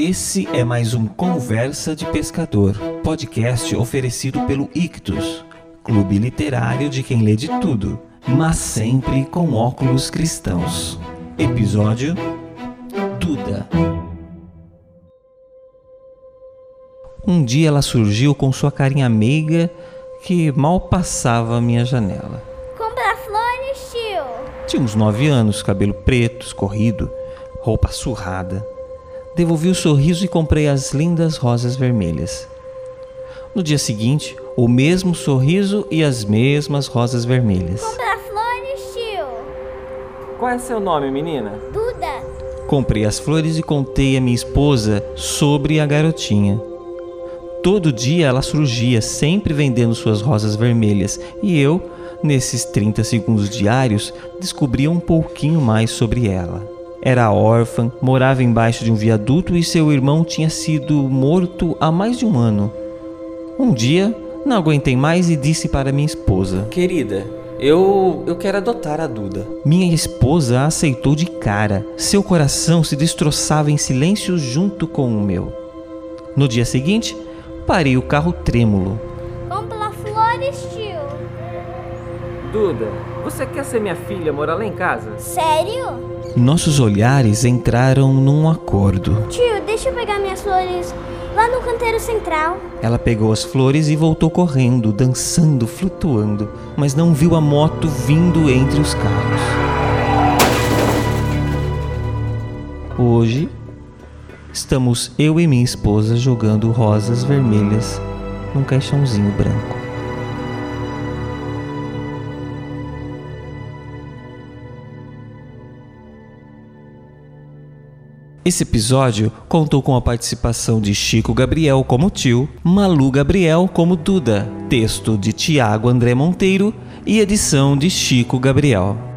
Esse é mais um Conversa de Pescador, podcast oferecido pelo Ictus, clube literário de quem lê de tudo, mas sempre com óculos cristãos. Episódio Duda. Um dia ela surgiu com sua carinha meiga que mal passava a minha janela. Comprar flores, tio. Tinha uns nove anos, cabelo preto, escorrido, roupa surrada. Devolvi o sorriso e comprei as lindas rosas vermelhas. No dia seguinte, o mesmo sorriso e as mesmas rosas vermelhas. Comprar flores, tio. Qual é seu nome, menina? Duda. Comprei as flores e contei à minha esposa sobre a garotinha. Todo dia ela surgia, sempre vendendo suas rosas vermelhas, e eu, nesses 30 segundos diários, descobria um pouquinho mais sobre ela. Era órfã, morava embaixo de um viaduto e seu irmão tinha sido morto há mais de um ano. Um dia, não aguentei mais e disse para minha esposa: Querida, eu, eu quero adotar a Duda. Minha esposa aceitou de cara. Seu coração se destroçava em silêncio junto com o meu. No dia seguinte, parei o carro trêmulo. Comprar flores, tio. Duda, você quer ser minha filha, morar lá em casa? Sério? Nossos olhares entraram num acordo. Tio, deixa eu pegar minhas flores lá no canteiro central. Ela pegou as flores e voltou correndo, dançando, flutuando, mas não viu a moto vindo entre os carros. Hoje, estamos eu e minha esposa jogando rosas vermelhas num caixãozinho branco. Esse episódio contou com a participação de Chico Gabriel como tio, Malu Gabriel como Duda, texto de Tiago André Monteiro e edição de Chico Gabriel.